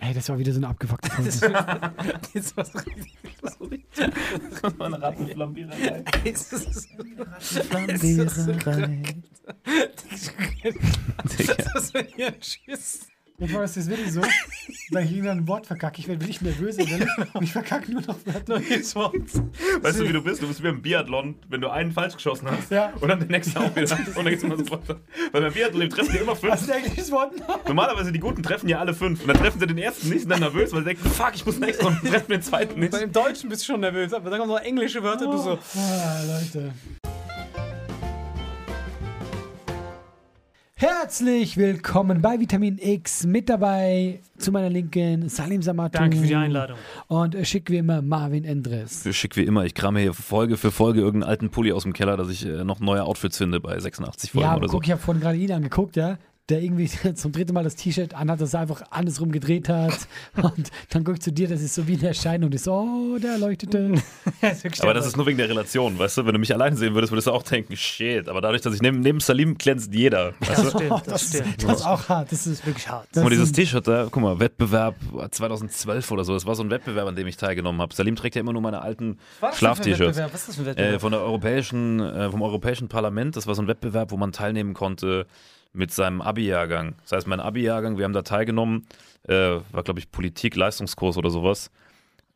Ey, das war wieder so eine abgefuckte Folge. Das war so richtig. Das war so richtig. Meine Rattenflammiererei. Das ist Das ist ja Schiss. Und war das jetzt wirklich so, weil ich irgendwann ein Wort verkacke. Ich werde wirklich nervöser werden und ich verkacke nur noch Wörter. Weißt du, wie du bist? Du bist wie im Biathlon, wenn du einen falsch geschossen hast Ja. und dann den nächsten auch wieder. Und dann geht's immer so weiter. Weil beim Biathlon treffen die immer fünf. ist ein englisches Wort? Normalerweise die Guten treffen ja alle fünf. Und dann treffen sie den ersten nicht, sind dann nervös, weil sie denken, fuck, ich muss nächsten und treffen den zweiten nicht. Bei dem Deutschen bist du schon nervös, aber dann kommen noch englische Wörter, du so. Ah, Leute. Herzlich willkommen bei Vitamin X. Mit dabei zu meiner Linken Salim Samatu. Danke für die Einladung. Und äh, schick wie immer Marvin Endres. Schick wie immer, ich krame hier Folge für Folge irgendeinen alten Pulli aus dem Keller, dass ich äh, noch neue Outfits finde bei 86 Folgen Ja, aber oder so. guck, ich habe vorhin gerade ihn angeguckt, ja. Der irgendwie zum dritten Mal das T-Shirt anhat, das er einfach andersrum gedreht hat. Und dann guck ich zu dir, das ist so wie eine Erscheinung. Das ist so, oh, der leuchtete. Aber das ist nur wegen der Relation, weißt du? Wenn du mich allein sehen würdest, würdest du auch denken, shit. Aber dadurch, dass ich neben, neben Salim glänzt jeder. Weißt Das du? stimmt, das stimmt. Das ist auch hart. Das ist wirklich hart. Guck mal, dieses ist- T-Shirt da, guck mal, Wettbewerb 2012 oder so. Das war so ein Wettbewerb, an dem ich teilgenommen habe. Salim trägt ja immer nur meine alten Schlaf-T-Shirts. Was ist das für ein Äh, Wettbewerb? von der europäischen, äh, vom Europäischen Parlament. Das war so ein Wettbewerb, wo man teilnehmen konnte mit seinem Abi-Jahrgang. Das heißt, mein Abi-Jahrgang, wir haben da teilgenommen, äh, war, glaube ich, Politik-Leistungskurs oder sowas.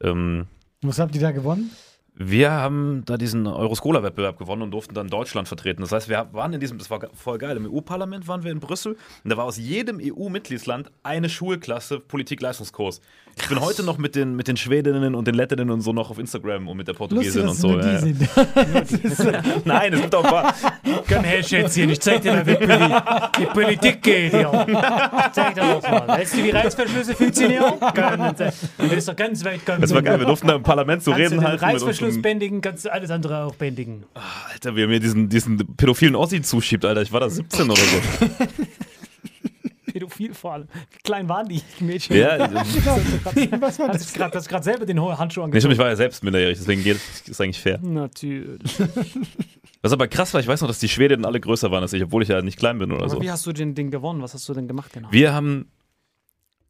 Ähm, Was habt ihr da gewonnen? Wir haben da diesen Euroscola-Wettbewerb gewonnen und durften dann Deutschland vertreten. Das heißt, wir waren in diesem, das war voll geil, im EU-Parlament waren wir in Brüssel und da war aus jedem EU-Mitgliedsland eine Schulklasse Politik-Leistungskurs. Ich bin heute noch mit den, mit den Schwedinnen und den Lettinnen und so noch auf Instagram und mit der Lustig, Portugiesin dass und so. Ja, ja. sind. Nein, es gibt auch ein paar. Komm her, Schätzchen, ich zeig dir mal, wie Poli die Politik geht hier. Zeig dir das mal. Weißt du, wie Reißverschlüsse funktionieren? Willst du doch ganz weit kommen. Das war geil, wir durften da im Parlament so Kannst reden den halten. Reißverschluss unserem, bändigen, kannst du alles andere auch bändigen. Alter, wie er mir diesen, diesen pädophilen Ossi zuschiebt, Alter. Ich war da 17 oder so. Pädophil vor allem. Wie klein waren die Mädchen? Ja, Was war Hast das? du gerade hast grad selber den Handschuh nee, angezogen? stimmt, ich war ja selbst minderjährig, deswegen geht ist eigentlich fair. Natürlich. Was aber krass war, ich weiß noch, dass die Schwedinnen alle größer waren als ich, obwohl ich ja nicht klein bin oder Aber so. wie hast du den Ding gewonnen? Was hast du denn gemacht genau? Wir haben,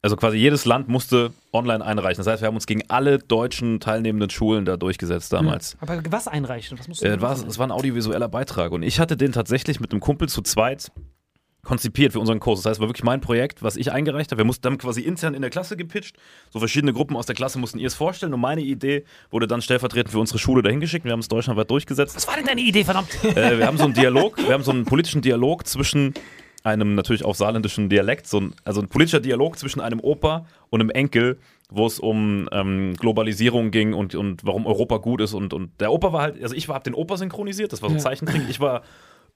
also quasi jedes Land musste online einreichen. Das heißt, wir haben uns gegen alle deutschen teilnehmenden Schulen da durchgesetzt damals. Aber was einreichen? Was musst du Äh, war, es war ein audiovisueller Beitrag und ich hatte den tatsächlich mit einem Kumpel zu zweit konzipiert für unseren Kurs. Das heißt, es war wirklich mein Projekt, was ich eingereicht habe. Wir mussten dann quasi intern in der Klasse gepitcht. So verschiedene Gruppen aus der Klasse mussten ihr es vorstellen und meine Idee wurde dann stellvertretend für unsere Schule dahin geschickt. Wir haben es deutschlandweit durchgesetzt. Was war denn deine Idee, verdammt? äh, wir haben so einen Dialog, wir haben so einen politischen Dialog zwischen einem natürlich auch saarländischen Dialekt, so ein, also ein politischer Dialog zwischen einem Opa und einem Enkel, wo es um ähm, Globalisierung ging und, und warum Europa gut ist. Und, und der Opa war halt, also ich habe den Opa synchronisiert, das war so ein Ja. Zeichentrick. Ich war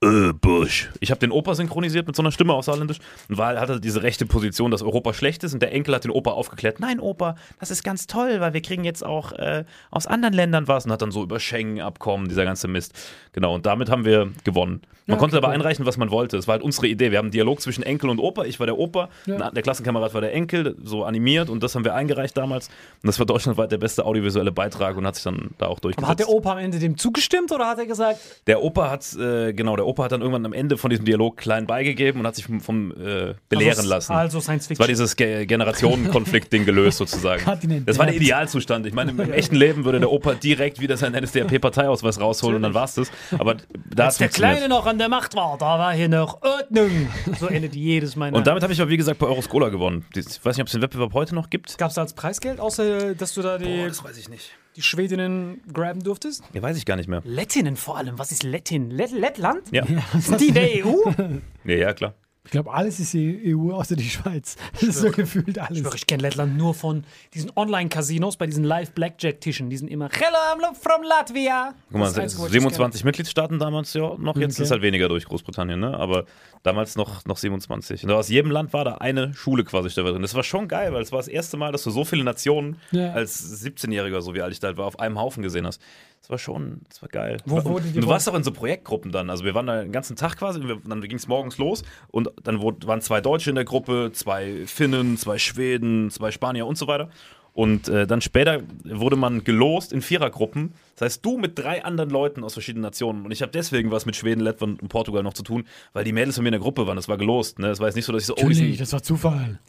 äh, Bush. Ich habe den Opa synchronisiert mit so einer Stimme auf Saarländisch und war, hatte diese rechte Position, dass Europa schlecht ist und der Enkel hat den Opa aufgeklärt. Nein, Opa, das ist ganz toll, weil wir kriegen jetzt auch äh, aus anderen Ländern was und hat dann so über Schengen-Abkommen, dieser ganze Mist. Genau, und damit haben wir gewonnen. Man Ja, konnte okay, aber cool. einreichen, was man wollte. Es war halt unsere Idee. Wir haben einen Dialog zwischen Enkel und Opa. Ich war der Opa, Ja. der Klassenkamerad war der Enkel, so animiert und das haben wir eingereicht damals. Und das war deutschlandweit der beste audiovisuelle Beitrag und hat sich dann da auch durchgesetzt. Aber hat der Opa am Ende dem zugestimmt oder hat er gesagt, Der Opa hat, äh, genau, der Opa hat dann irgendwann am Ende von diesem Dialog klein beigegeben und hat sich vom, vom äh, belehren also, lassen. Also Science Es war Fiction. dieses Ge Generationenkonflikt-Ding gelöst sozusagen. Das war der Idealzustand. Ich meine, im, im echten Leben würde der Opa direkt wieder seinen NSDAP-Parteiausweis rausholen und dann war's das. Aber da Als der. Kleine noch an der Macht war, da war hier noch Ordnung. So endet jedes meiner. Und damit habe ich aber, wie gesagt, bei Euroscola gewonnen. Ich weiß nicht, ob es den Wettbewerb heute noch gibt. Gab es da als Preisgeld, außer dass du da die, weiß ich nicht. Die Schwedinnen graben durftest? Ja, weiß ich gar nicht mehr. Lettinnen vor allem. Was ist Lettin? Let Lettland? Ja, Sind die in der EU? ja, ja klar. Ich glaube, alles ist die EU außer die Schweiz. Das ist so gefühlt alles. Ich schwöre, ich kenne Lettland nur von diesen Online-Casinos bei diesen Live-Blackjack-Tischen. Die sind immer Hello, I'm from Latvia. Guck mal, Das ist das Einzige, was ich 27 Mitgliedstaaten damals ja noch. Jetzt Okay. ist halt weniger durch Großbritannien, ne? Aber damals noch, noch 27. Und aus jedem Land war da eine Schule quasi drin. Das war schon geil, weil es war das erste Mal, dass du so viele Nationen Ja. als 17-Jähriger, so wie alt ich da war, auf einem Haufen gesehen hast. Das war schon, das war geil. Wo die- du warst auch in so Projektgruppen dann. Also wir waren da den ganzen Tag quasi, und wir, dann ging es morgens los und dann wurde, waren zwei Deutsche in der Gruppe, zwei Finnen, zwei Schweden, zwei Spanier und so weiter. Und äh, dann später wurde man gelost in Vierergruppen. Das heißt, du mit drei anderen Leuten aus verschiedenen Nationen. Und ich habe deswegen was mit Schweden, Lettland und Portugal noch zu tun, weil die Mädels von mir in der Gruppe waren. Das war gelost. Ne? Das war jetzt nicht so, dass ich so, oh, Natürlich, sind, das war Zufall.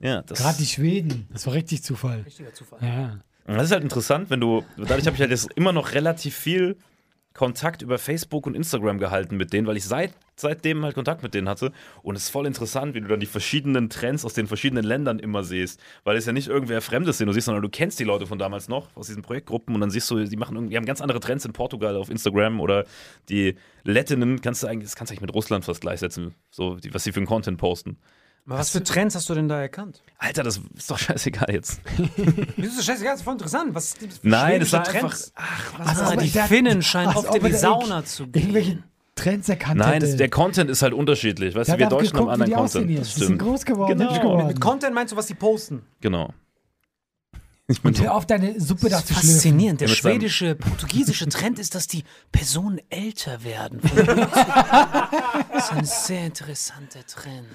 ja, das, Gerade die Schweden, das war richtig Zufall. Richtiger Zufall. Ja. Das ist halt interessant, wenn du, dadurch habe ich halt jetzt immer noch relativ viel Kontakt über Facebook und Instagram gehalten mit denen, weil ich seit, seitdem halt Kontakt mit denen hatte. Und es ist voll interessant, wie du dann die verschiedenen Trends aus den verschiedenen Ländern immer siehst. Weil es ja nicht irgendwer Fremdes sind, du siehst, sondern du kennst die Leute von damals noch, aus diesen Projektgruppen und dann siehst du, die machen irgendwie, haben ganz andere Trends in Portugal auf Instagram oder die Lettinnen kannst du eigentlich, das kannst du eigentlich mit Russland fast gleichsetzen, so, die, was sie für einen Content posten. Aber was für Trends hast du denn da erkannt? Alter, das ist doch scheißegal jetzt. Wieso ist das scheißegal? Das ist voll interessant. Was das für Nein, es schwedische war einfach, Trends? ach, was Als ob die er- der- Finnen scheinen oft in die Sauna zu gehen. Irgendwelche Trends erkannt Nein, hätte. das, der Content ist halt unterschiedlich. Weißt du, wir einfach Deutschen haben geguckt, wie anderen die Content. aussehen Das. Die sind groß geworden, Genau. Mit Content meinst du, was die posten? Genau. Ich Und hör auf, deine Suppe da Das zu ist faszinierend. Der Ja, schwedische, portugiesische Trend ist, dass die Personen älter werden. Das ist ein sehr interessanter Trend.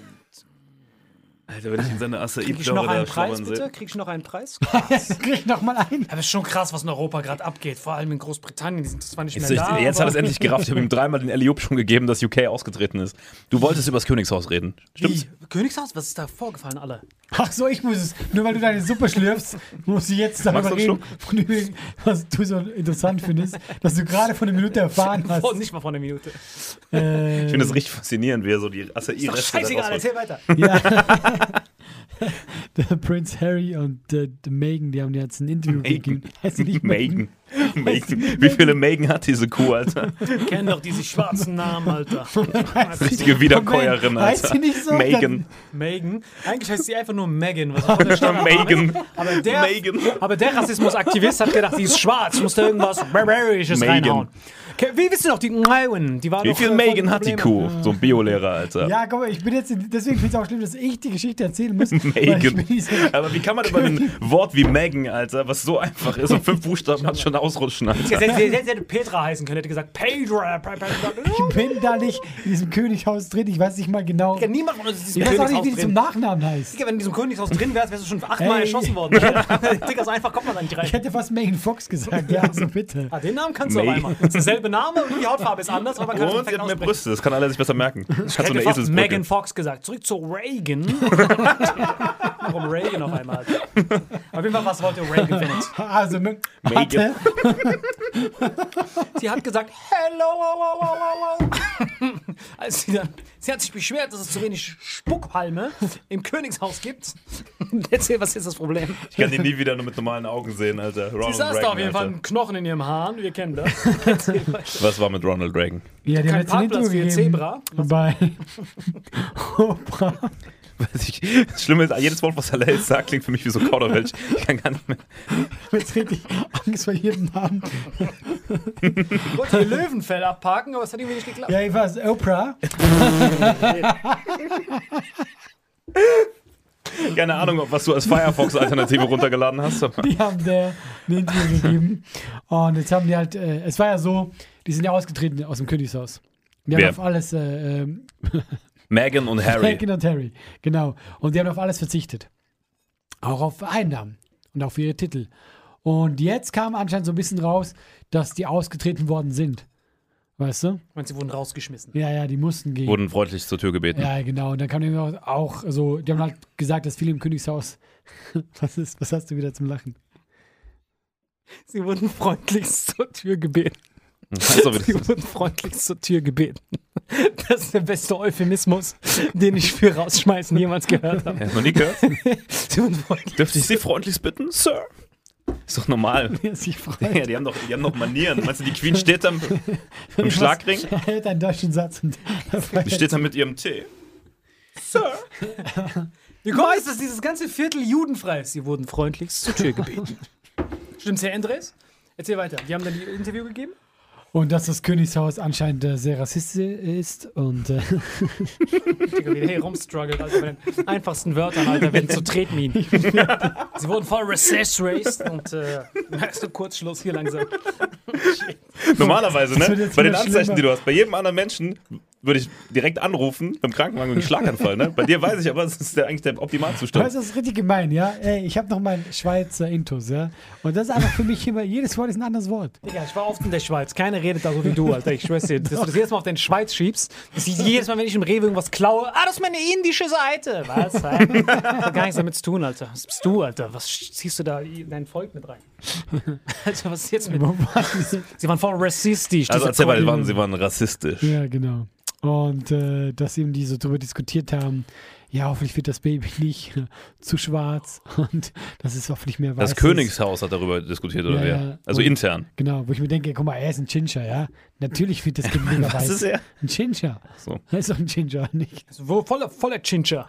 Alter, wenn ich in seine Acai Krieg ich noch einen Preis, bitte? Krieg ich noch einen Preis? Krieg noch mal ein. Aber es ist schon krass, was in Europa gerade abgeht. Vor allem in Großbritannien. Die sind zwar nicht mehr Jetzt, da. jetzt hat aber- es endlich gerafft. Ich habe ihm dreimal den Eliup schon gegeben, dass UK ausgetreten ist. Du wolltest über das Königshaus reden. Stimmt's? Wie? Königshaus? Was ist da vorgefallen, alle? Ach so, ich muss es. Nur weil du deine Suppe schlürfst, musst du jetzt darüber reden, von dem, was du so interessant findest, dass du gerade vor einer Minute erfahren hast. Oh, nicht mal vor einer Minute. Äh, Ich finde es richtig faszinierend, wie er so die Ist doch Acai-Reste scheißegal, erzähl weiter. Ja. der Prinz Harry und der, der Meghan, die haben jetzt ein Interview Meghan. gegeben. Heißt nicht Megan. Megan. Wie viele Megan hat diese Kuh, Alter? Kenn doch diese schwarzen Namen, Alter. Richtige Wiederkäuerin, Moment, heißt Alter. sie nicht so? Megan. Megan. Eigentlich heißt sie einfach nur Megan. Was auch der Megan. Aber der, Megan. aber der Rassismusaktivist hat gedacht, die ist schwarz. Muss da irgendwas Barbarisches Megan. reinhauen. Okay, wie wisst ihr noch, die Megan, die war Wie viel Megan hat die. Kuh? So ein Biolehrer, Alter. Ja, guck mal, ich bin jetzt, deswegen finde ich es auch schlimm, dass ich die Geschichte erzählen muss. Megan. Aber wie kann man über ein Wort wie Megan, Alter, was so einfach ist und fünf Buchstaben hat schon ausrutschen, Sie Alter? hätte, sie hätte Petra heißen können, hätte gesagt, Pedra. Pe- Pe- Ich bin da nicht in diesem Könighaus drin, ich weiß nicht mal genau. Ja, Niemand von uns ist in Ich diesem weiß auch nicht, wie Königshaus die zum drin. Nachnamen heißt. Digga, wenn du in diesem Königshaus drin wärst, wärst du schon achtmal erschossen worden. Digga, so einfach kommt man da nicht rein. Ich hätte fast Megan Fox gesagt, ja, also bitte. Ah, den Namen kannst du auf einmal. Das ist derselbe Name und die Hautfarbe ist anders, aber man kann es Und sie hat mehr. Brüste, das kann alle sich besser merken. Ich Ich hatte so hätte eine. Megan Fox gesagt. Zurück zu Reagan. Warum Reagan auf einmal? Auf jeden Fall, was wollte Reagan findet? Also, Me- Megan. Sie hat gesagt, hello, hello, hello, hello. Als sie, dann, sie hat sich beschwert, dass es zu wenig Spuckhalme im Königshaus gibt. Erzähl, was ist das Problem? Ich kann die nie wieder nur mit normalen Augen sehen, Alter. Sie Ronald saß da Reagan, auf jeden Fall einen Knochen in ihrem Haaren, wir kennen das. Was war mit Ronald Reagan? Ja, die ein Parkplatz für Zebra. Bei Oprah. Weiß ich, das Schlimme ist, jedes Wort, was Saleh sagt, klingt für mich wie so Kauderwelsch. Ich kann gar nicht mehr. Ich hab jetzt richtig Angst vor jedem Namen. Ich wollte ihr Löwenfell abparken, aber es hat irgendwie nicht geklappt. Ja, ich weiß, Oprah. Keine Ahnung, ob was du als Firefox-Alternative runtergeladen hast. Die haben der ein Interview gegeben. Und jetzt haben die halt, äh, es war ja so, die sind ja ausgetreten aus dem Königshaus. Die haben Wer? auf alles, äh, ähm, Meghan und Harry. Meghan und Harry, genau. Und die haben auf alles verzichtet. Auch auf Einnahmen und auf ihre Titel. Und jetzt kam anscheinend so ein bisschen raus, dass die ausgetreten worden sind. Weißt du? Und sie wurden rausgeschmissen. Ja, ja, die mussten gehen. Wurden freundlich zur Tür gebeten. Ja, genau. Und dann kam eben auch- auch, also, die haben halt gesagt, dass viele im Königshaus. Was ist, was hast du wieder zum Lachen? Sie wurden freundlichst zur Tür gebeten. Also, Sie wurden freundlichst zur Tür gebeten. Das ist der beste Euphemismus, den ich für rausschmeißen jemals gehört habe. ja, noch nie gehört? Freundlich. Dürfte ich Sie freundlichst bitten, Sir? Ist doch normal. Ja, die haben doch, die haben doch Manieren. Meinst du, die Queen steht da im Schlagring? Hält einen deutschen Satz und Die steht da mit ihrem Tee. Sir? Wie kommt es, dass dieses ganze Viertel judenfrei ist? Sie wurden freundlichst zur Tür gebeten. Stimmt's, Herr Endres? Erzähl weiter. Die haben dann die Interview gegeben? Und dass das Königshaus anscheinend äh, sehr rassistisch ist und äh, hier rumstruggelt, Alter, bei den einfachsten Wörtern, Alter, werden zu Tretminen. Sie wurden voll recess raced und äh, merkst du Kurzschluss hier langsam. Normalerweise, ne? Bei den Anzeichen, schlimmer. die du hast. Bei jedem anderen Menschen würde ich direkt anrufen beim Krankenwagen wegen Schlaganfall, ne? Bei dir weiß ich aber, das ist der, eigentlich der Optimalzustand. weißt du, das ist richtig gemein, ja? Ey, ich habe noch meinen Schweizer Intus, ja? Und das ist einfach für mich immer, jedes Wort ist ein anderes Wort. Digga, ich war oft in der Schweiz. Keiner redet da so wie du, Alter. Ich schwör's dir. Dass du das jedes Mal auf den Schweiz schiebst, dass ich jedes Mal, wenn ich im Rewe irgendwas klaue, ah, das ist meine indische Seite. Was? Das hat gar nichts damit zu tun, Alter. Was bist du, Alter? Was ziehst du da in dein Volk mit rein? Alter, was ist jetzt mit. Sie waren voll rassistisch. Also erzähl mal, waren, sie waren rassistisch. Ja, genau. Und äh, dass eben die so drüber diskutiert haben, ja, hoffentlich wird das Baby nicht zu schwarz und das ist hoffentlich mehr weiß. Das Königshaus hat darüber diskutiert, oder Ja, wer? ja. Also Und- intern. Genau, wo ich mir denke, guck mal, er ist ein Ginger, ja? Natürlich wird das Kind mega Was weiß. ist er? Ein Ginger. So. Er ist doch ein Ginger, nicht? Wo, voller, voller.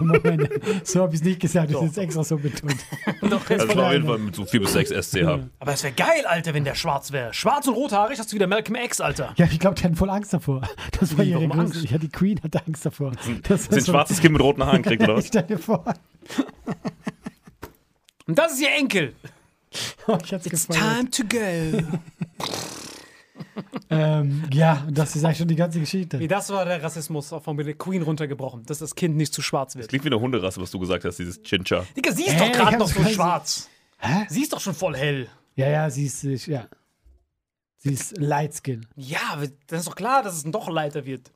Moment, so habe ich es nicht gesagt, das ist jetzt extra so betont. Doch, Also jetzt war auf jeden Fall mit so 4 bis 6 SCH. Aber es wäre geil, Alter, wenn der schwarz wäre. Schwarz und rothaarig hast du wieder Malcolm X, Alter. Ja, ich glaube, die hatten voll Angst davor. Das war ihre. Angst? Ja, die Queen hatte Angst davor. Das Sie ein schwarzes Kind mit roten Haaren kriegt, oder was? Stell dir vor. Und das ist ihr Enkel. Oh, ich hab's gefeiert. to go. Ähm, ja, das ist eigentlich schon die ganze Geschichte. Wie das war der Rassismus auch von der Queen runtergebrochen, dass das Kind nicht zu schwarz wird. Klingt wie eine Hunderasse, was du gesagt hast, dieses Chincha. Digga, sie ist Hä, doch gerade noch so schwarz. Hä? Sie ist doch schon voll hell. Ja, ja, sie ist, äh, ja. Sie ist Light Skin. Ja, dann ist doch klar, dass es ein doch Leiter wird.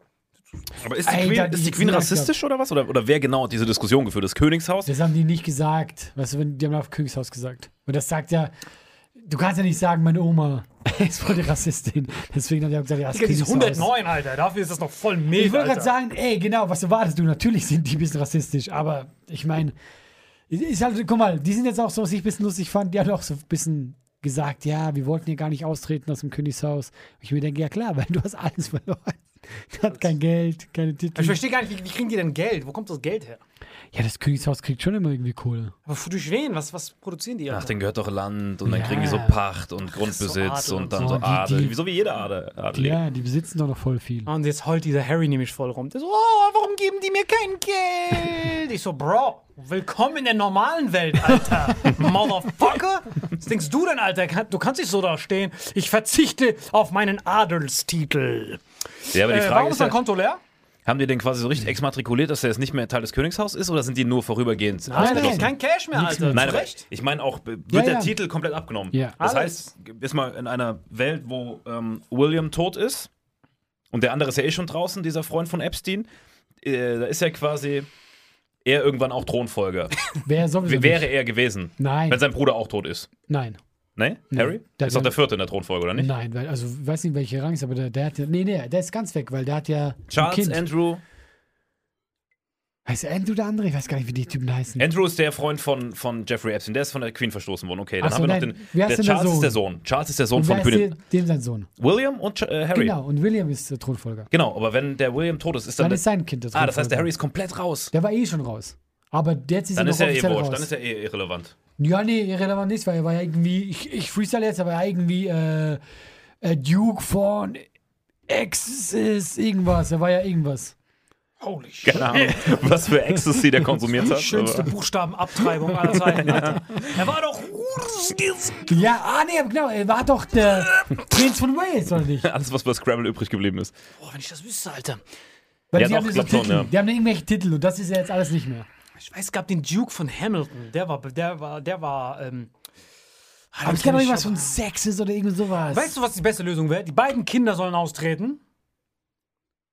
Aber ist die Alter, Queen, ist die Queen rassistisch oder was? Oder, oder wer genau hat diese Diskussion geführt? Das Königshaus? Das haben die nicht gesagt. Weißt du, die haben auf Königshaus gesagt. Und das sagt ja, du kannst ja nicht sagen, meine Oma ist voll die Rassistin. Deswegen hat er auch gesagt, ja, das Digga, die ist Königshaus. 109, Alter. Dafür ist das noch voll mild, Ich wollte gerade sagen, ey, genau, was erwartest du? Natürlich sind die ein bisschen rassistisch, aber ich meine, ist halt, guck mal, die sind jetzt auch so, was ich ein bisschen lustig fand, die haben auch so ein bisschen gesagt, ja, wir wollten hier gar nicht austreten aus dem Königshaus. Und ich mir denke, ja klar, weil du hast alles verloren. Du hast kein Geld, keine Titel. Ich verstehe gar nicht, wie, wie kriegen die denn Geld? Wo kommt das Geld her? Ja, das Königshaus kriegt schon immer irgendwie Kohle. Aber durch wen? Was, was produzieren die? Ach, denen gehört doch Land und dann Ja. kriegen die so Pacht und Grundbesitz Adel und und dann so. so Die- Adel. die- so wie jeder Adel. Adel. Ja, die besitzen doch noch voll viel. Und jetzt heult dieser Harry nämlich voll rum. Der so, oh, warum geben die mir kein Geld? Ich so, Bro, willkommen in der normalen Welt, Alter. Motherfucker. Was denkst du denn, Alter? Du kannst nicht so da stehen. Ich verzichte auf meinen Adelstitel. Ja, aber die Äh, Frage warum ist ist ja, Konto leer? haben die denn quasi so richtig exmatrikuliert, dass der jetzt nicht mehr Teil des Königshaus ist oder sind die nur vorübergehend Nein, ausgeschlossen? Kein Cash mehr, Alter. mehr. Nein, aber Recht. ich meine auch, wird Ja, der ja. Titel komplett abgenommen. Ja. Das Alles. heißt, ist mal in einer Welt, wo ähm, William tot ist und der andere ist ja eh schon draußen, dieser Freund von Epstein, äh, da ist ja quasi er irgendwann auch Thronfolger. Wäre nicht. er gewesen, Nein, wenn sein Bruder auch tot ist. nein, Ne? Harry? Der- ist doch der vierte in der Thronfolge, oder nicht? nein, weil, also, ich weiß nicht, welche Rang ist, aber der, der hat ja, nee, nee, der ist ganz weg, weil der hat ja Charles. Andrew. heißt Andrew der andere? Ich weiß gar nicht, wie die Typen heißen. Andrew ist der Freund von, von Jeffrey Epstein, der ist von der Queen verstoßen worden. Okay, dann Ach haben so, wir noch nein. den. Wer ist der denn der Charles ist Sohn? der Sohn. Charles ist der Sohn und von wer ist König. der, dem sein Sohn? William und äh, Harry. Genau, und William ist der Thronfolger. Genau, aber wenn der William tot ist, ist dann. Dann ist sein Kind der ah, das heißt, der Thronfolger. Harry ist komplett raus. Der war eh schon raus. Aber jetzt ist Dann er ist noch er eh wurscht, raus. dann ist er eh irrelevant. Ja, nee, irrelevant nicht, weil er war ja irgendwie, ich, ich freestyle jetzt, aber er war irgendwie äh, äh, Duke von Exis, irgendwas. Er war ja irgendwas. Holy shit. Keine Ahnung, was für Ecstasy der konsumiert hat. Schönste aber- Buchstabenabtreibung aller Zeiten, Alter. Er war doch. Ja, ah, nee, genau, er war doch der Prinz von Wales, oder nicht? Alles, was bei Scrabble übrig geblieben ist. Boah, wenn ich das wüsste, Alter. Weil Ja, die doch, haben so Titel, ja. die haben irgendwelche Titel und das ist ja jetzt alles nicht mehr. Ich weiß, es gab den Duke von Hamilton. Der war, der war, der war, ähm. Aber es kann doch irgendwas von Sex ist oder irgend sowas. Weißt du, was die beste Lösung wäre? Die beiden Kinder sollen austreten.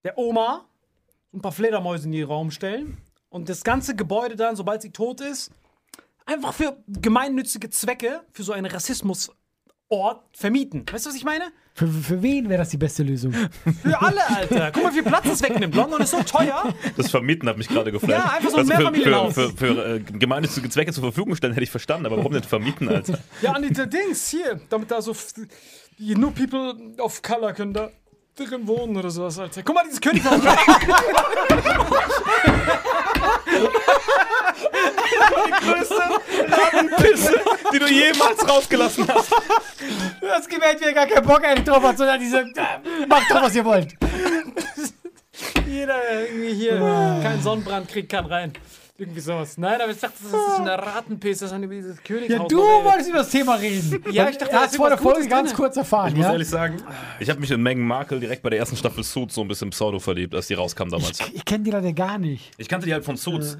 Der Oma ein paar Fledermäuse in den Raum stellen. Und das ganze Gebäude dann, sobald sie tot ist, einfach für gemeinnützige Zwecke, für so einen Rassismusort vermieten. Weißt du, was ich meine? Für, für wen wäre das die beste Lösung? Für alle, Alter. Guck mal, wie viel Platz das wegnimmt. London ist so teuer. Das Vermieten hat mich gerade geflasht. Ja, einfach so ein für, für, Mehrfamilienhaus. für, für äh, gemeinnützige Zwecke zur Verfügung stellen, hätte ich verstanden, aber warum nicht vermieten, Alter? Ja, an die Dings hier, damit da so nur People of Color können da drin wohnen oder sowas, Alter. Guck mal, dieses Könighaus. Pisse, die du jemals rausgelassen hast. Das gewählt mir gar keinen Bock eigentlich drauf hat, sondern diese, äh, macht doch, was ihr wollt. Jeder der irgendwie hier keinen Sonnenbrand kriegt, kann rein. Irgendwie sowas. Nein, aber ich dachte, das ist eine Ratenpiss, das ist über dieses Könighaus. Ja, du wolltest über das Thema reden. Ja, ich dachte, da hat ist vor der Folge ganz drin. kurz erfahren, Ich muss ja? ehrlich sagen, ich habe mich in Meghan Markle direkt bei der ersten Staffel Suits so ein bisschen pseudo verliebt, als die rauskam damals. Ich, ich kenne die leider gar nicht. Ich kannte die halt von Suits.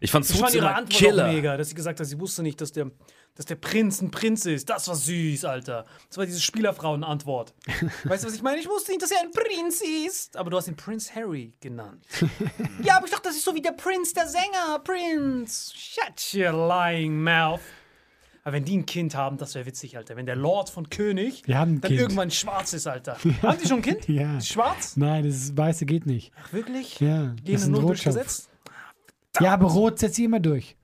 Ich fand Ich Suits fand ihre Antwort Killer. auch mega, dass sie gesagt hat, sie wusste nicht, dass der, dass der Prinz ein Prinz ist. Das war süß, Alter. Das war diese Spielerfrauen-Antwort. weißt du, was ich meine? Ich wusste nicht, dass er ein Prinz ist. Aber du hast ihn Prinz Harry genannt. ja, aber ich dachte, das ist so wie der Prinz, der Sänger. Prinz. Shut your lying mouth. Aber wenn die ein Kind haben, das wäre witzig, Alter. Wenn der Lord von König Wir haben ein dann Kind. irgendwann schwarz ist, Alter. Haben die schon ein Kind? Ja. Schwarz? Nein, das Weiße geht nicht. Ach, wirklich? Ja, Gehen das ist ein nur durchgesetzt? Ja, aber Rot setzt sie immer durch.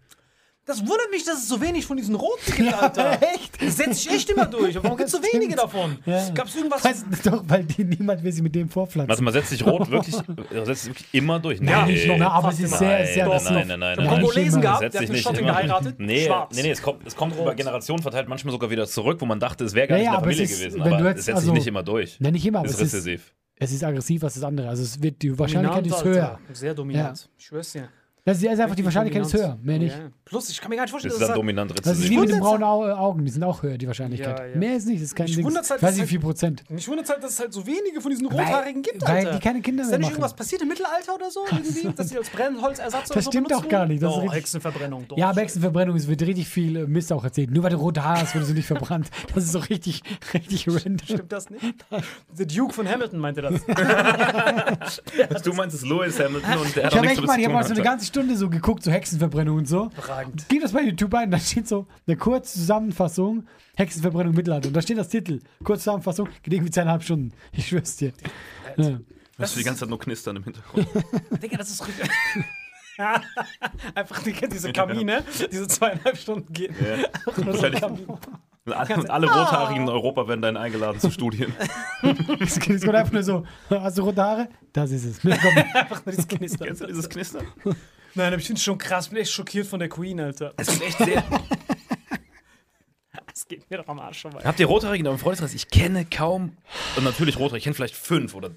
Das wundert mich, dass es so wenig von diesen Roten gibt, Alter. echt? Das setzt sich echt immer durch. Warum gibt es so wenige davon? Ja. Gab es irgendwas? Weißt du, doch, weil die, niemand will sie mit dem vorpflanzen. Warte mal, setzt sich Rot wirklich, äh, setzt wirklich immer durch? Nee. Ja, nicht noch, ne, aber es ist sehr, Nein, sehr nein, nein, nein, nein, Ich nein. Kongolesen gehabt, der hat nicht Schottin geheiratet. Nee, Schwarz. nee, nee, es kommt, es kommt über Generationen verteilt manchmal sogar wieder zurück, wo man dachte, es wäre gar nicht ja, in der Familie ist, gewesen. Aber es setzt also- sich nicht immer durch. Nein, nicht immer, aber es ist, rezessiv. es ist aggressiv, was das andere. Also es wird, die Wahrscheinlichkeit ist höher. Sehr dominant. Ich schwör's dir. Das ist einfach, die Wahrscheinlichkeit ist höher, mehr nicht. Ja. Plus, ich kann mir gar nicht vorstellen, Das dass ist dann das dominant Das ist wie mit den braunen Au Augen, die sind auch höher, die Wahrscheinlichkeit. Ja, ja. Mehr ist nicht, das ist kein Ding. halt, Weiß dass nicht, wie halt- viel Prozent. Mich wundert halt, dass es halt so wenige von diesen Weil- Rothaarigen gibt, weil Alter. die keine Kinder Ist mehr da nicht machen. irgendwas passiert im Mittelalter oder so? Irgendwie, dass sie als Brennholzersatz oder Das so stimmt benutzt doch gar nicht, das ist Doch, Hexenverbrennung. Doch. Ja, aber Hexenverbrennung, es wird richtig viel äh, Mist auch erzählt. Nur weil du rote Haare hast, wurdest du nicht verbrannt. Das ist so richtig, richtig random. Stimmt das nicht? Der Duke von Hamilton meinte das. Du meinst es Lewis Hamilton und der hat Ich auch nichts damit ich habe mal so eine ganze Stunde so geguckt, so Hexenverbrennung und so. Überragend. Gib das bei YouTube ein, da steht so eine kurze Zusammenfassung, Hexenverbrennung Mittelalter. Und da steht das Titel. Kurze Zusammenfassung, geht irgendwie zweieinhalb Stunden. Ich schwör's dir. Ja. Du die ganze Zeit nur knistern im Hintergrund. Digga, das ist richtig. Einfach Digga, diese Kamine, diese zweieinhalb Stunden gehen. Wahrscheinlich Und alle, und alle Rothaarigen in Europa werden dann eingeladen zu Studien. Es kommt einfach nur so, hast du rote Haare? Das ist es. Nicht. Einfach nur dieses Knistern. Kennst du dieses Knistern? Nein, aber ich finde es schon krass. Ich bin echt schockiert von der Queen, Alter. Es ist echt sehr. Das geht mir doch am Arsch vorbei. Habt ihr Rothaarige in eurem Freundeskreis? Ich kenne kaum. Und natürlich Rothaarige. Ich kenne vielleicht fünf oder.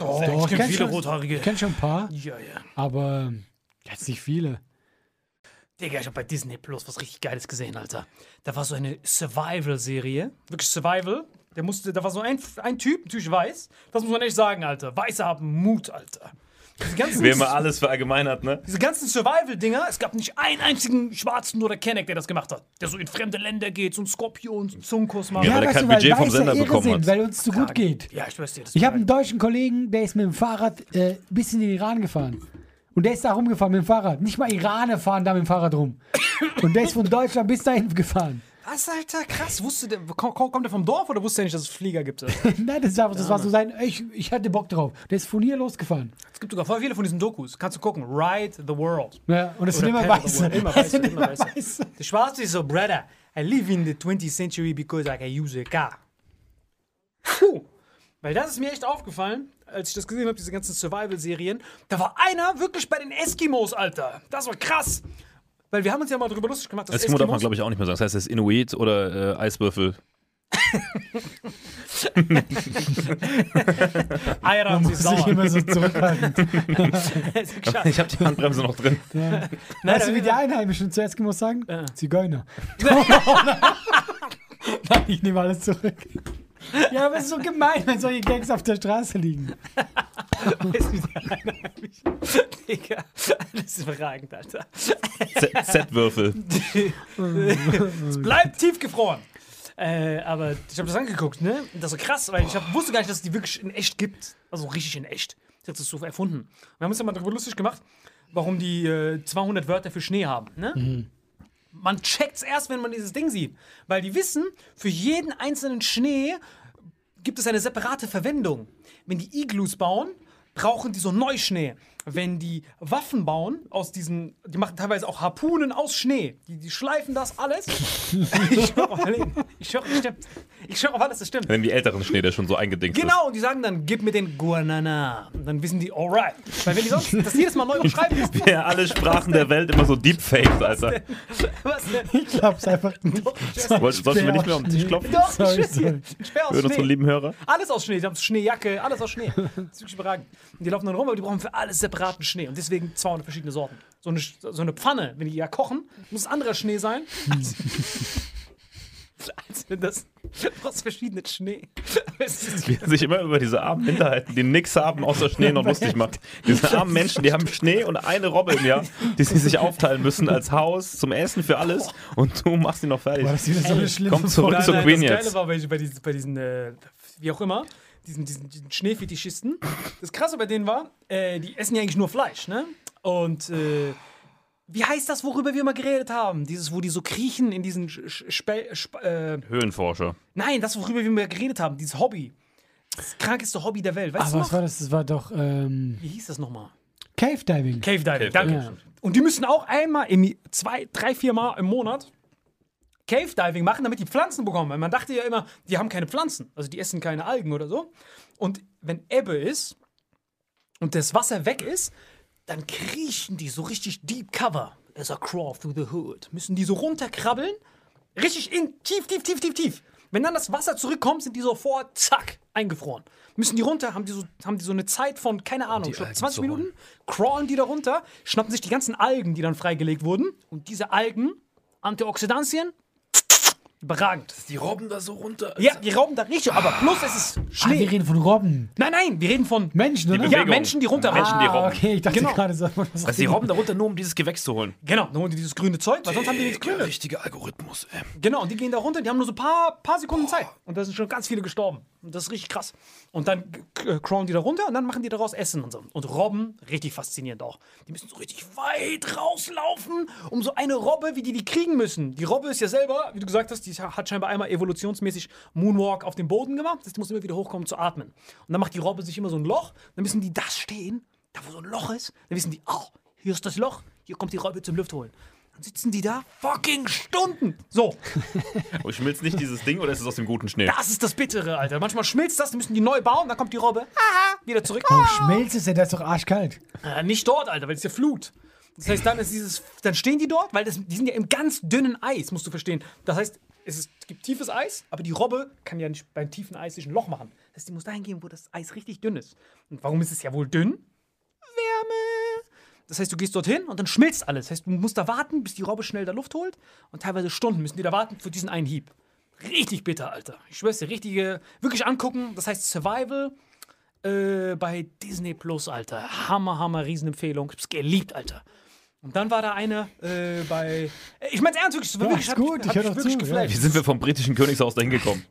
Oh, Doch, ich kenne kenn viele schon- Rothaarige. Ich kenne schon ein paar, Ja, ja. aber jetzt nicht viele. Digga, ich habe bei Disney Plus was richtig Geiles gesehen, Alter. Da war so eine Survival-Serie. Wirklich Survival. Der musste, da war so ein, ein Typ, natürlich weiß. Das muss man echt sagen, Alter. Weiße haben Mut, Alter. Diese ganzen, Wer immer alles verallgemeinert, ne? diese ganzen Survival-Dinger, es gab nicht einen einzigen Schwarzen oder Kenneck, der das gemacht hat. Der so in fremde Länder geht, so ein Skorpion, so einen Zungenkuss macht. Ja, weil er kein Budget vom Weiße Sender bekommen sind, hat. Weil uns zu gut geht. Ja, ich schwör's dir. Das Ich habe einen deutschen Kollegen, der ist mit dem Fahrrad äh, bis in den Iran gefahren. Und der ist da rumgefahren mit dem Fahrrad. Nicht mal Iraner fahren da mit dem Fahrrad rum. Und der ist von Deutschland bis dahin gefahren. Was, Alter, krass. Wusste der, komm- komm- kommt der vom Dorf oder wusste er nicht, dass es Flieger gibt? Nein, das, ist einfach, das war so sein, ich, ich hatte Bock drauf. Der ist von hier losgefahren. Es gibt sogar voll viele von diesen Dokus. Kannst du gucken. Ride the World. Ja, und es sind immer weiße. Immer weiße, immer weiße. Der Schwarze ist so, brother, I live in the 20th century because I can use a car. Puh. Weil das ist mir echt aufgefallen, als ich das gesehen habe, diese ganzen Survival-Serien. Da war einer wirklich bei den Eskimos, Alter. Das war krass. Weil wir haben uns ja mal drüber lustig gemacht, dass Eskimo darf man, glaube ich, auch nicht mehr sagen. Das heißt, es ist Inuit oder äh, Eiswürfel. Eier sie sauer. immer so zurückhalten. Ich habe die Handbremse noch drin. weißt du, wie die Einheimischen zu Eskimos sagen? Ja. Zigeuner. Nein, ich nehme alles zurück. Ja, aber es ist so gemein, wenn solche Gangs auf der Straße liegen. Weißt du, wie der Einheimischen- Digga, das ist überragend, Alter. Z-Würfel. es bleibt tiefgefroren. Äh, aber ich habe das angeguckt, ne? Das ist so krass, weil ich hab, wusste gar nicht, dass es die wirklich in echt gibt. Also richtig in echt. Ich habe das so erfunden. Wir haben uns ja mal darüber lustig gemacht, warum die äh, 200 Wörter für Schnee haben, ne? Man checkt's erst, wenn man dieses Ding sieht. Weil die wissen, für jeden einzelnen Schnee gibt es eine separate Verwendung. Wenn die Igloos bauen, brauchen die so Neuschnee. Wenn die Waffen bauen aus diesen, die machen teilweise auch Harpunen aus Schnee. Die, die schleifen das alles. ich schwöre. Ich das stimmt. Ich schwöre auf alles, das stimmt. Wenn die älteren Schnee, der schon so eingedingst Genau, und die sagen dann, gib mir den Guanana. Und dann wissen die, alright. Weil wenn die sonst das jedes Mal neu beschreiben müssen, ist. Ja, alle Sprachen der Welt immer so deepfaked, Alter. was denn? Ich glaub's einfach nicht. Sollten wir nicht mehr um den Tisch klopfen? Doch, Sorry, ich sorry. Schwör aus unsere Schnee. lieben Hörer. Alles aus Schnee. Die haben Schneejacke, alles aus Schnee. Das ist wirklich überragend. Und die laufen dann rum, aber die brauchen für alles separaten Schnee. Und deswegen 200 verschiedene Sorten. So eine, so eine Pfanne, wenn die ja kochen, muss anderer Schnee sein. Als, als wenn das aus verschiedenen Schnee. Wie er sich immer über diese armen Minderheiten, die nichts haben außer Schnee, noch lustig macht. Diese armen Menschen, die haben Schnee und eine Robbe im Jahr, die sie sich aufteilen müssen als Haus, zum Essen, für alles. Und du machst sie noch fertig. Boah, das ist so eine schlimme Komm zurück Nein, zur nein, Queen das. Geile war bei, bei diesen, bei diesen äh, wie auch immer, diesen, diesen, diesen Schneefetischisten. Das Krasse bei denen war, äh, die essen ja eigentlich nur Fleisch, ne? Und äh, wie heißt das, worüber wir mal geredet haben? Dieses, wo die so kriechen in diesen Spe Sp äh, Höhlenforscher. Nein, das, worüber wir mal geredet haben, dieses Hobby. Das krankeste Hobby der Welt. Weißt Aber du was noch? war das? Das war doch ähm, Wie hieß das nochmal? Cave Diving. Cave Diving, Cave danke. Diving. Und die müssen auch einmal, im, zwei, drei, vier Mal im Monat Cave Diving machen, damit die Pflanzen bekommen. Weil man dachte ja immer, die haben keine Pflanzen. Also die essen keine Algen oder so. Und wenn Ebbe ist und das Wasser weg ist, dann kriechen die so richtig deep cover. As a crawl through the hood. Müssen die so runterkrabbeln. Richtig in, tief, tief, tief, tief, tief. Wenn dann das Wasser zurückkommt, sind die sofort, zack, eingefroren. Müssen die runter, haben die so, haben die so eine Zeit von, keine Ahnung, glaub, Algen 20 zu holen. Minuten, crawlen die da runter, schnappen sich die ganzen Algen, die dann freigelegt wurden. Und diese Algen, Antioxidantien, überragend. Die robben da so runter. Ja, die rauben da richtig, aber plus es ist Ah, wir Schnee. reden von Robben. nein, nein, wir reden von Menschen, oder? Die ja. Menschen, die runter Menschen, die ah, robben. okay, ich dachte Genau. gerade, so, was Also die robben da runter, nur um dieses Gewächs zu holen. Genau, dann holen die dieses grüne Zeug, weil sonst haben die nichts Der Grünes. richtige Algorithmus. ey. Genau, und die gehen da runter, die haben nur so ein paar, paar Sekunden Zeit. Und da sind schon ganz viele gestorben. Das ist richtig krass. Und dann äh, crawlen die da runter und dann machen die daraus Essen und so. Und Robben, richtig faszinierend auch. Die müssen so richtig weit rauslaufen, um so eine Robbe, wie die die kriegen müssen. Die Robbe ist ja selber, wie du gesagt hast, die hat scheinbar einmal evolutionsmäßig Moonwalk auf dem Boden gemacht. Das muss immer wieder hochkommen zu atmen. Und dann macht die Robbe sich immer so ein Loch. Dann müssen die das stehen, da wo so ein Loch ist. Dann wissen die, oh, hier ist das Loch, hier kommt die Robbe zum Luft holen. Dann sitzen die da fucking Stunden. So, Und schmilzt nicht dieses Ding oder ist es aus dem guten Schnee? das ist das Bittere, Alter. Manchmal schmilzt das, dann müssen die neu bauen, dann kommt die Robbe, haha, wieder zurück. Warum schmelzt es denn? Das ist doch arschkalt. Äh, nicht dort, Alter, weil es ist ja Flut. Das heißt, dann ist dieses, dann stehen die dort, weil das, die sind ja im ganz dünnen Eis, musst du verstehen. Das heißt, es, ist, es gibt tiefes Eis, aber die Robbe kann ja nicht beim tiefen Eis sich ein Loch machen. Das heißt, die muss dahin gehen, wo das Eis richtig dünn ist. Und warum ist es ja wohl dünn? Wärme. Das heißt, du gehst dorthin und dann schmilzt alles. Das heißt, du musst da warten, bis die Robbe schnell da Luft holt. Und teilweise Stunden müssen die da warten für diesen einen Hieb. Richtig bitter, Alter. Ich schwör's dir, richtige, wirklich angucken. Das heißt Survival äh, bei Disney Plus, Alter. Hammer, Hammer, Riesenempfehlung. Ich hab's geliebt, Alter. Und dann war da eine äh, bei. äh, Ich mein's ernst, wirklich. es war Ja, wirklich gut, ich hat hör mich doch wirklich zu, geflasht. Wie sind wir vom britischen Königshaus dahin gekommen?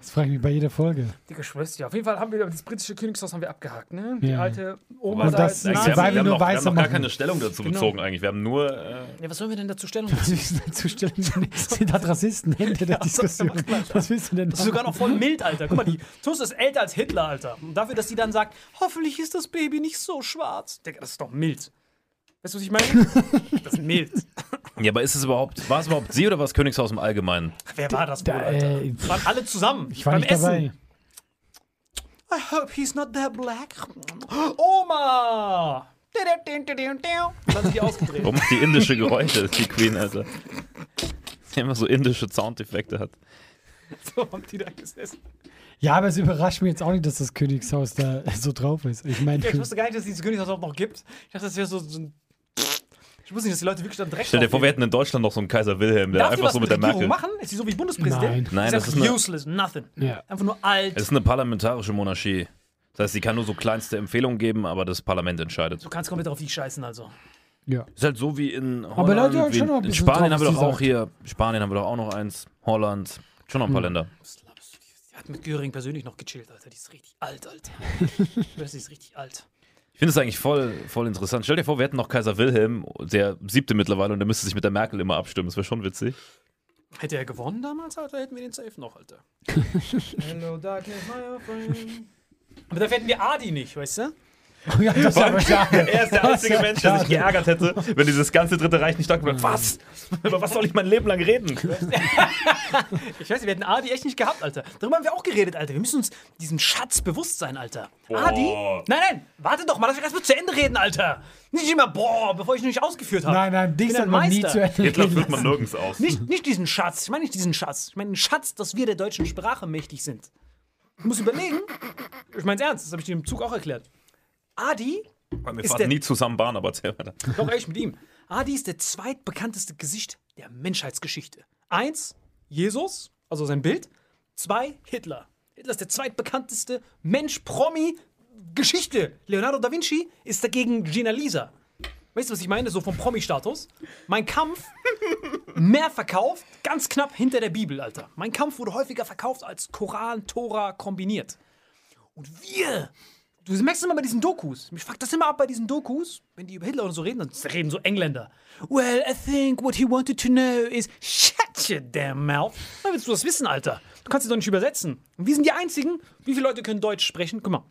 Das frage ich mich bei jeder Folge. Digga, Schwester. Auf jeden Fall haben wir das britische Königshaus haben wir abgehakt, ne? Die Ja. alte Oma Und da das- als Wir haben, wir noch, wir haben noch gar keine Stellung dazu Genau. bezogen eigentlich. Wir haben nur. Äh, Ja, was sollen wir denn dazu stellen? Was willst du denn zustellen? Sind das Rassisten? Ende der Diskussion. Was willst du denn Das ist sogar noch voll mild, Alter. Guck mal, die Toast ist älter als Hitler, Alter. Und dafür, dass sie dann sagt, hoffentlich ist das Baby nicht so schwarz. Digga, das ist doch mild. Weißt du, was ich meine? Das ist mild. ja, aber ist es überhaupt. War es überhaupt sie oder war es Königshaus im Allgemeinen? Wer war das wohl, Alter? äh, Waren alle zusammen. Ich war beim nicht Essen. dabei. I hope he's not that black. Oma! Und dann sind die ausgedreht. Warum macht die indische Geräusche, die Queen, Alter? Die immer so indische Soundeffekte hat. So haben die da gesessen. Ja, aber es überrascht mich jetzt auch nicht, dass das Königshaus da so drauf ist. Ich meine, Ja, ich wusste gar nicht, dass es dieses Königshaus auch noch gibt. Ich dachte, das wäre so, so ein. Ich wusste nicht, dass die Leute wirklich dann direkt. Stell dir vor, wir hätten in Deutschland noch so einen Kaiser Wilhelm, der Darf die einfach was so mit der Regierung Merkel. machen? Ist sie so wie Bundespräsident? Nein. Nein, ist das einfach ist eine- useless, nothing. Ja. Einfach nur alt. Es ist eine parlamentarische Monarchie. Das heißt, sie kann nur so kleinste Empfehlungen geben, aber das Parlament entscheidet. Du kannst komplett auf die scheißen, also. ja. Ist halt so wie in Holland. Aber Leute wie schon noch ein in bisschen Spanien drauf, haben wir was doch die auch sagt. hier. Spanien haben wir doch auch noch eins. Holland. Schon noch ein paar Länder. Die hat mit Göring persönlich noch gechillt, Alter. Die ist richtig alt, Alter. das ist richtig alt. Ich finde es eigentlich voll, voll interessant. Stell dir vor, wir hätten noch Kaiser Wilhelm, der siebte mittlerweile, und der müsste sich mit der Merkel immer abstimmen. Das wäre schon witzig. Hätte er gewonnen damals, Alter, hätten wir den safe noch, Alter. Hello, darkness, my friend. Aber dafür hätten wir Adi nicht, weißt du? ja, das ist aber schade. Er ist der einzige Ja, Mensch, der sich geärgert hätte, wenn dieses ganze dritte Reich nicht stark wird. Was? Über was soll ich mein Leben lang reden? Ich weiß nicht, wir hätten Adi echt nicht gehabt, Alter. Darüber haben wir auch geredet, Alter. Wir müssen uns diesem Schatz bewusst sein, Alter. Adi? Nein, nein, warte doch mal, lass mich erst mal zu Ende reden, Alter. Nicht immer, boah, bevor ich noch nicht ausgeführt habe. Nein, nein, dich soll man nie Meister. zu Ende Hitler reden führt man lassen. nirgends aus. Nicht, nicht diesen Schatz. Ich meine nicht diesen Schatz. Ich meine den Schatz, dass wir der deutschen Sprache mächtig sind. Ich muss überlegen. Ich meine es ernst, das habe ich dir im Zug auch erklärt. Adi, Wir ist fahren der- nie zusammen Bahn, aber erzähl weiter. doch echt mit ihm. Adi ist der zweitbekannteste Gesicht der Menschheitsgeschichte. Eins, Jesus, also sein Bild. Zwei, Hitler. Hitler ist der zweitbekannteste Mensch-Promi-Geschichte. Leonardo da Vinci ist dagegen Gina Lisa. Weißt du, was ich meine? So vom Promi-Status. Mein Kampf, mehr verkauft, ganz knapp hinter der Bibel, Alter. Mein Kampf wurde häufiger verkauft als Koran, Tora kombiniert. Und wir, du merkst immer bei diesen Dokus, mich fuckt das immer ab bei diesen Dokus, wenn die über Hitler und so reden, dann reden so Engländer. Well, I think what he wanted to know is, shut your damn mouth. Dann willst du das wissen, Alter. Du kannst es doch nicht übersetzen. Und wir sind die Einzigen. Wie viele Leute können Deutsch sprechen? Guck mal.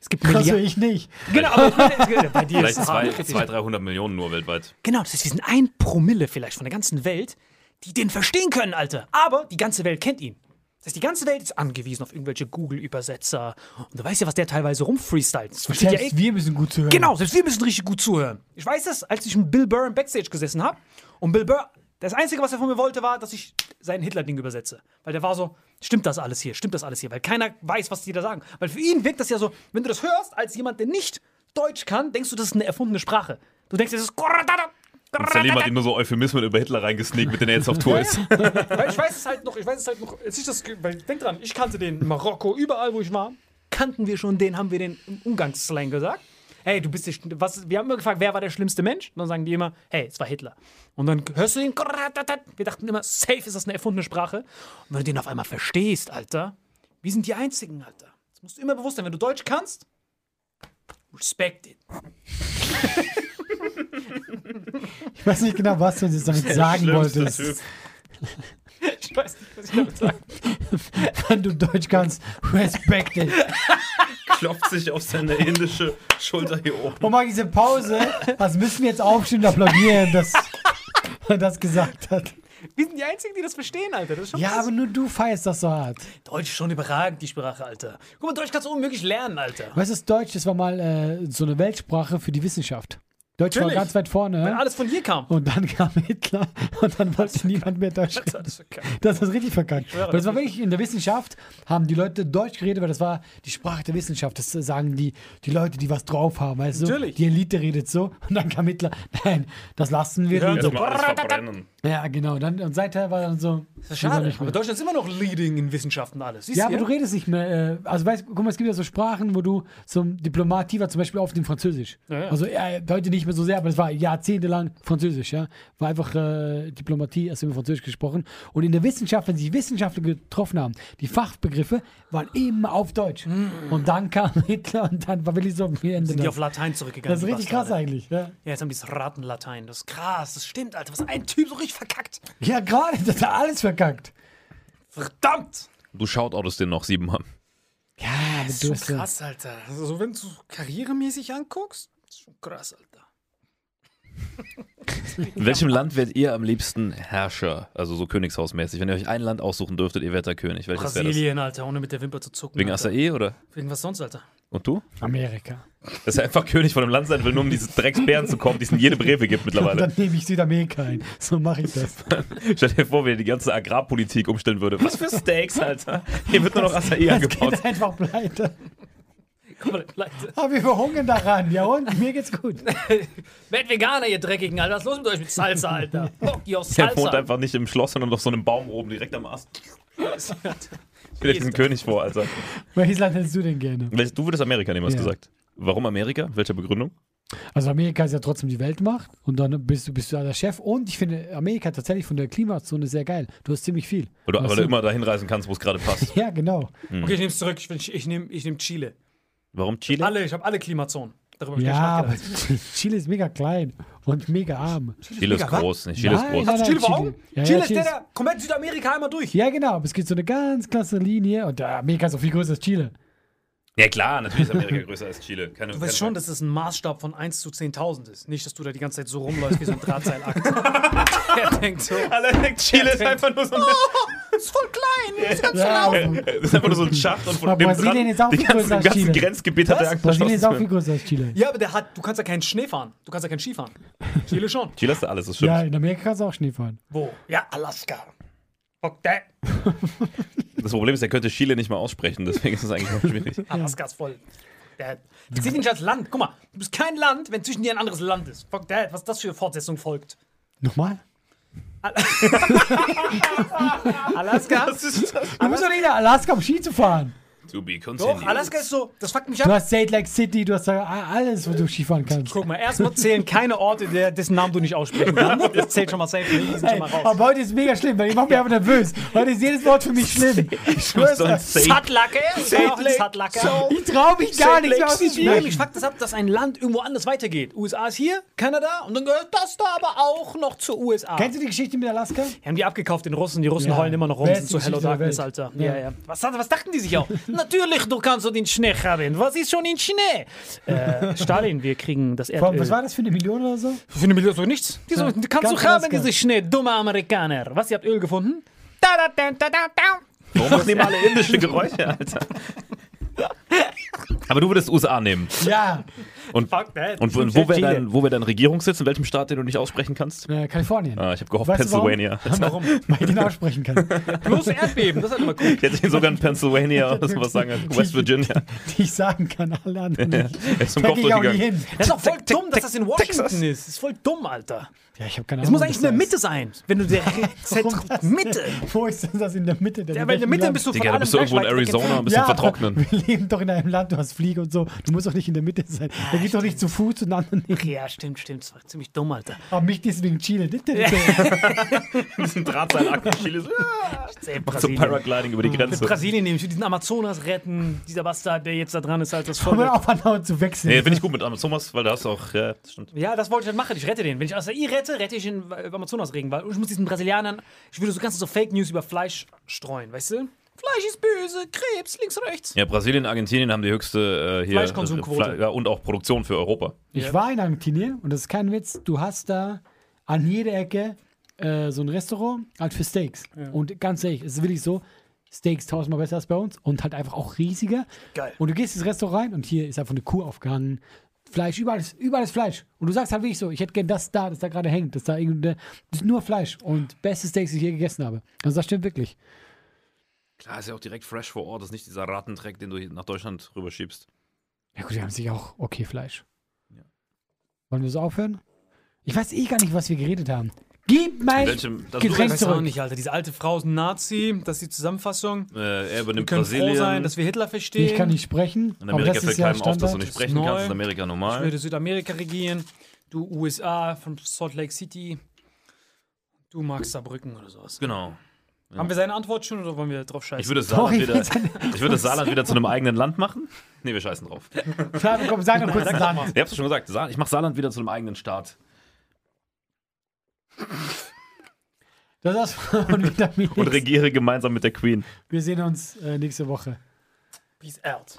Es gibt Also Milliarden. ich nicht. Genau, aber bei dir Vielleicht ist es zwei, hart. 200, 300 Millionen nur weltweit. Genau, das heißt, wir sind ein Promille vielleicht von der ganzen Welt, die den verstehen können, Alter. Aber die ganze Welt kennt ihn. Das heißt, die ganze Welt ist angewiesen auf irgendwelche Google-Übersetzer. Und du weißt ja, was der teilweise rumfreestylt. Das versteht ja Selbst eh. wir müssen gut zuhören. Genau, selbst wir müssen richtig gut zuhören. Ich weiß das, als ich mit Bill Burr im Backstage gesessen habe. Und Bill Burr, das Einzige, was er von mir wollte, war, dass ich sein Hitler-Ding übersetze. Weil der war so, stimmt das alles hier, stimmt das alles hier? Weil keiner weiß, was die da sagen. Weil für ihn wirkt das ja so, wenn du das hörst, als jemand, der nicht Deutsch kann, denkst du, das ist eine erfundene Sprache. Du denkst, das ist. Und Salim hat ihm nur so Euphemismen über Hitler reingesneakt, mit denen er jetzt auf Tour ist. Weil ich weiß es halt noch, ich weiß es halt noch, als ich das, weil denk dran, ich kannte den in Marokko, überall wo ich war, kannten wir schon den, haben wir den im Umgangsslang gesagt. Hey, du bist der, was, wir haben immer gefragt, wer war der schlimmste Mensch? Und dann sagen die immer, hey, es war Hitler. Und dann hörst du den, wir dachten immer, safe ist das eine erfundene Sprache. Und wenn du den auf einmal verstehst, Alter, wir sind die Einzigen, Alter. Das musst du immer bewusst sein, wenn du Deutsch kannst, respect it. Ich weiß nicht genau, was du jetzt damit sagen wolltest. Typ. Ich weiß nicht, was ich damit sagen Wenn du Deutsch kannst, respect it. Klopft sich auf seine indische Schulter hier oben. Und mal diese Pause, was müssen wir jetzt aufstehen und applaudieren? Das das gesagt hat. Wir sind die Einzigen, die das verstehen, Alter. Das ist schon Ja, aber nur du feierst das so hart. Deutsch ist schon überragend, die Sprache, Alter. Guck mal, Deutsch kannst du unmöglich lernen, Alter. Weißt du, das Deutsch, das war mal äh, so eine Weltsprache für die Wissenschaft. Deutsch war ganz weit vorne. Wenn ja? alles von hier kam. Und dann kam Hitler und dann wollte niemand mehr Deutsch reden. das. Das ist richtig verkackt. Weil das war wirklich in der Wissenschaft, haben die Leute Deutsch geredet, weil das war die Sprache der Wissenschaft. Das sagen die, die Leute, die was drauf haben, weißt du? Natürlich. Die Elite redet so und dann kam Hitler. Nein, das lassen wir. nicht. so. Erstmal alles verbrennen. Ja, genau. Dann, und seither war dann so. Das ist schade. Aber Deutschland ist immer noch leading in Wissenschaften alles. Siehst Ja, aber du redest nicht mehr. Äh, also, weißt guck mal, es gibt ja so Sprachen, wo du zum Diplomatie war, zum Beispiel auf dem Französisch. Ja, ja. Also, ja, heute nicht mehr so sehr, aber es war jahrzehntelang Französisch, ja. War einfach äh, Diplomatie, erst immer Französisch gesprochen. Und in der Wissenschaft, wenn sich Wissenschaftler getroffen haben, die Fachbegriffe waren immer auf Deutsch. Und dann kam Hitler und dann war wirklich so, wie Ende. Sind die auf Latein zurückgegangen? Das ist richtig krass Bastarde. eigentlich. Ja, Ja, jetzt haben die das Ratenlatein. Das ist krass. Das stimmt, Alter. Was ein Typ so richtig verkackt. ja gerade, das hat alles verkackt. Verdammt. Du shoutoutest den noch siebenmal. Ja, Das ist du schon krass, Alter. Also, wenn du karrieremäßig anguckst, das ist schon krass, Alter. In welchem Land werdet ihr am liebsten Herrscher? Also so Königshausmäßig. Wenn ihr euch ein Land aussuchen dürftet, ihr werdet der König. Welches? Brasilien, Alter, ohne mit der Wimper zu zucken. Wegen Alter. Asae oder? Wegen was sonst, Alter? Und du? Amerika. Dass er einfach König von einem Land sein will, nur um diese Drecksbären zu kommen, die es in jede Brewe gibt mittlerweile. dann nehme ich Südamerika ein. So mache ich das. Stell dir vor, wie er die ganze Agrarpolitik umstellen würde. Was für Steaks, Alter. Hier wird nur noch Das angebaut. geht einfach pleite. Mal, Leute. Aber wir verhungern daran. Ja und? Mir geht's gut. Werdet Veganer, ihr Dreckigen, Alter. Was ist los mit euch mit Salsa, Alter? Fuck your Der wohnt Salsa. einfach nicht im Schloss, sondern auf so einem Baum oben direkt am Ast. Stell dir diesen König vor, Alter. Welches Land hättest du denn gerne? Du würdest Amerika nehmen, hast du Ja. gesagt. Warum Amerika? Welche Begründung? Also Amerika ist ja trotzdem die Weltmacht und dann bist du, bist du da der Chef. Und ich finde Amerika tatsächlich von der Klimazone sehr geil. Du hast ziemlich viel. Weil du, Weißt weil du immer dahin reisen kannst, wo es gerade passt. Ja, genau. Okay, ich nehme es zurück. Ich, ich, ich nehme ich nehm Chile. Warum Chile? Alle, ich habe alle Klimazonen. Darüber Ja, aber. Chile ist mega klein und mega arm. Chile ist mega, groß. nicht? Chile ist Nein, groß. nein, du Chile Chile. Ja, Chile ja, ist Chile der, ist- der komplett Südamerika einmal durch. Ja, genau. Aber es gibt so eine ganz klasse Linie und ja, Amerika ist auch viel größer als Chile. Ja klar, natürlich ist Amerika größer als Chile. Keine, Du weißt schon, dass es ein Maßstab von 1 zu 10.000 ist. Nicht, dass du da die ganze Zeit so rumläufst wie so ein Drahtseilakt. er denkt so, Alle denkt, Chile ist einfach nur so ein, das ist voll klein. Das kannst Ja, du aber das ist einfach nur so ein Schacht und von Aber dem Brasilien ist auch viel ganzen, größer als im ganzen Chile. Grenzgebiet hat er Brasilien ist auch viel größer als Chile. Ja, aber der hat, du kannst ja keinen Schnee fahren. Du kannst ja keinen Ski fahren. Chile schon. Chile ist da alles, das stimmt. Ja, in Amerika kannst du auch Schnee fahren. Wo? Ja, Alaska. Fuck that. Das Problem ist, er könnte Chile nicht mal aussprechen, deswegen ist es eigentlich noch schwierig. Alaska ist voll. Der, das zählt nicht als Land. Guck mal, du bist kein Land, wenn zwischen dir ein anderes Land ist. Fuck that. Was das für eine Fortsetzung folgt. Nochmal? Alaska? Du bist doch nicht nach Alaska, um Ski zu fahren. To be Doch, continued. Alaska ist so, das fuckt mich Du ab. hast Salt Lake City, du hast alles, wo du Skifahren kannst. Guck mal, erstmal zählen keine Orte, der, dessen Namen du nicht aussprechen kannst. Das zählt schon mal safe. Sind schon Ey, mal raus. aber heute ist mega schlimm, weil ich mache mich einfach nervös. Heute ist jedes Wort für mich schlimm. Ich schwör's so ein dir. Safe. Zatlacke? Zatlacke? Ich trau mich gar nicht mehr Mich auszusprechen. fuckt das ab, dass ein Land irgendwo anders weitergeht. USA ist hier, Kanada und dann gehört das da aber auch noch zur USA. Kennst du die Geschichte mit Alaska? Die haben die abgekauft, den Russen. Die Russen Ja. heulen immer noch rum, sind so Hello Darkness. Alter. Ja. Ja, ja. Was, was dachten die sich auch? Natürlich, du kannst so den Schnee haben. Was ist schon in Schnee? Äh, Stalin, wir kriegen das Erdöl. was war das für eine Million oder so? Für eine Million so nichts. Die so, die kannst du haben, Alaska. diese Schnee, dumme Amerikaner. Was, ihr habt Öl gefunden? Da, da, da, da, da, da. Warum machen die mal alle indische Geräusche, Alter? Aber du würdest USA nehmen. Ja, Und, Fuck that. und wo, und wo wäre dein, wo wär dein Regierungssitz? In welchem Staat, den du nicht aussprechen kannst? äh, Kalifornien. Ah, ich habe gehofft, Weißt du warum? Pennsylvania. Warum? Weil ich den aussprechen kann. Bloß Erdbeben, das ist halt immer cool. Ich hätte ihn sogar in Pennsylvania oder sowas sagen können. West Virginia. Die ich sagen kann, alle anderen nicht. Er ist zum Kopf gehe ich auch nie durchgegangen. hin. Das ist auch voll dumm, dass das in Washington Texas. ist. Das ist voll dumm, Alter. Ja, ich habe keine Es Ahnung. muss eigentlich in der Mitte sein. Wenn du der Zentrum, Mitte. Wo ist denn das in der Mitte? Der Ja, weil in der Mitte bist du von Digga, du allem bist irgendwo in Arizona, ein bisschen ja, vertrocknen. Wir leben doch in einem Land, du hast Fliege und so. Du musst doch nicht in der Mitte sein. Da geht doch nicht zu Fuß und anderen nicht. Ja, stimmt, stimmt. Das war ziemlich dumm, Alter. Aber mich deswegen Chile. Diesen Drahtseilakt in Chile. so, Ey, Macht so Paragliding über die Mit Grenze. Brasilien nehme ich will diesen Amazonas retten. Dieser Bastard, der jetzt da dran ist, halt das Aber voll. auf andauernd zu wechseln. Nee, finde ich gut mit Amazonas, weil da hast du auch, ja, das stimmt. Ja, das wollte ich halt machen. Ich rette den. Wenn ich Acai rette, rette ich den äh, Amazonas-Regen. Weil ich muss diesen Brasilianern, ich würde so ganze so Fake News über Fleisch streuen, weißt du? Fleisch ist böse, Krebs, links, rechts. Ja, Brasilien und Argentinien haben die höchste äh, hier Fleischkonsumquote. Fle- ja, und auch Produktion für Europa. Ich war in Argentinien und das ist kein Witz. Du hast da an jeder Ecke äh, so ein Restaurant halt für Steaks. Und ganz ehrlich, es ist wirklich so, Steaks tausendmal besser als bei uns und halt einfach auch riesiger. Geil. Und du gehst ins Restaurant rein und hier ist einfach eine Kuh aufgehangen. Fleisch, überall ist, überall ist Fleisch. Und du sagst halt wirklich so, ich hätte gern das da, das da gerade hängt, das da irgendwie, das ist nur Fleisch und beste Steaks, die ich je gegessen habe. Also das stimmt wirklich. Klar, ist ja auch direkt fresh vor Ort. Das ist nicht dieser Rattentreck, den du hier nach Deutschland rüberschiebst. Ja gut, die haben sich auch okay Fleisch. Ja. Wollen wir so aufhören? Ich weiß eh gar nicht, was wir geredet haben. Gib mein Welchem, das Getränk Ich weiß auch zurück. nicht, Alter. Diese alte Frau ist ein Nazi. Das ist die Zusammenfassung. äh, er Wir übernimmt können froh Brasilien. sein, dass wir Hitler verstehen. Ich kann nicht sprechen, in aber Amerika das fällt ist ja keinem auf, dass du Standard. nicht Das sprechen ist kannst. neu. in Amerika Ich normal. würde Südamerika regieren. Du USA von Salt Lake City. Du magst Saarbrücken oder sowas. Genau. Haben wir seine Antwort schon oder wollen wir drauf scheißen? Ich würde, das Saarland ich wieder, ich würde das Saarland wieder zu einem eigenen Land machen. Nee, wir scheißen drauf. Klar, komm, sag noch kurz einen Satz. Ich hab's schon gesagt. Sa- Ich mache Saarland wieder zu einem eigenen Staat. Das war's von Vitamin Und regiere gemeinsam mit der Queen. Wir sehen uns äh, nächste Woche. Peace out.